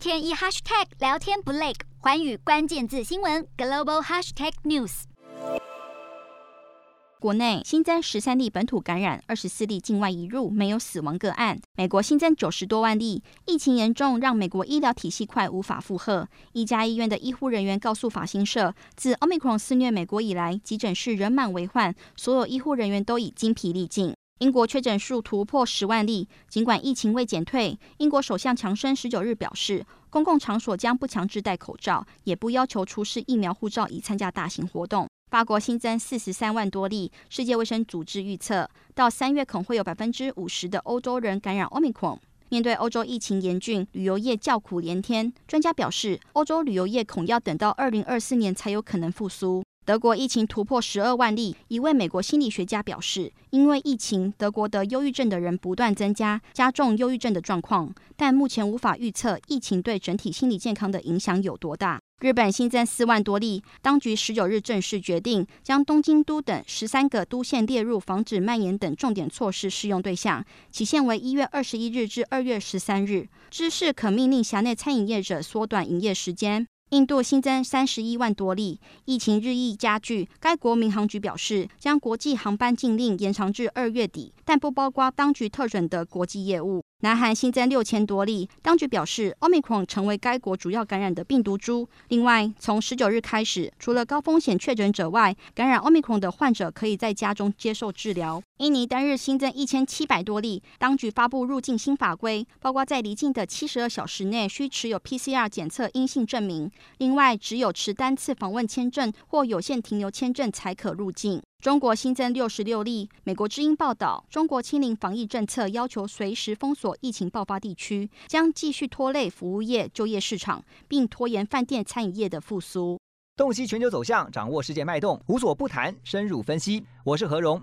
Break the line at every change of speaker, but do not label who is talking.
天一 hashtag 聊天不累，寰宇关键字新闻 global hashtag news。
国内新增十三例本土感染，二十四例境外移入，没有死亡个案。美国新增九十多万例，疫情严重，让美国医疗体系快无法负荷。一家医院的医护人员告诉法新社，自 Omicron 肆虐美国以来，急诊室人满为患，所有医护人员都已精疲力尽。英国确诊数突破十万例，尽管疫情未减退，英国首相强生十九日表示，公共场所将不强制戴口罩，也不要求出示疫苗护照以参加大型活动。法国新增四十三万多例，世界卫生组织预测，到三月恐会有百分之五十的欧洲人感染 Omicron。面对欧洲疫情严峻，旅游业叫苦连天，专家表示，欧洲旅游业恐要等到二零二四年才有可能复苏。德国疫情突破十二万例，一位美国心理学家表示，因为疫情，德国得忧郁症的人不断增加，加重忧郁症的状况。但目前无法预测疫情对整体心理健康的影响有多大。日本新增四万多例，当局十九日正式决定将东京都等十三个都县列入防止蔓延等重点措施适用对象，期限为一月二十一日至二月十三日。知识可命令辖内餐饮业者缩短营业时间。印度新增三十一万多例，疫情日益加剧。该国民航局表示，将国际航班禁令延长至二月底，但不包括当局特准的国际业务。南韩新增六千多例，当局表示，Omicron 成为该国主要感染的病毒株。另外，从十九日开始，除了高风险确诊者外，感染 Omicron 的患者可以在家中接受治疗。印尼单日新增一千七百多例，当局发布入境新法规，包括在离境的七十二小时内需持有 PCR 检测阴性证明。另外，只有持单次访问签证或有限停留签证才可入境。中国新增六十六例。美国之音报道，中国清零防疫政策要求随时封锁疫情爆发地区，将继续拖累服务业就业市场，并拖延饭店餐饮业的复苏。
洞悉全球走向，掌握世界脉动，无所不谈，深入分析。我是何荣，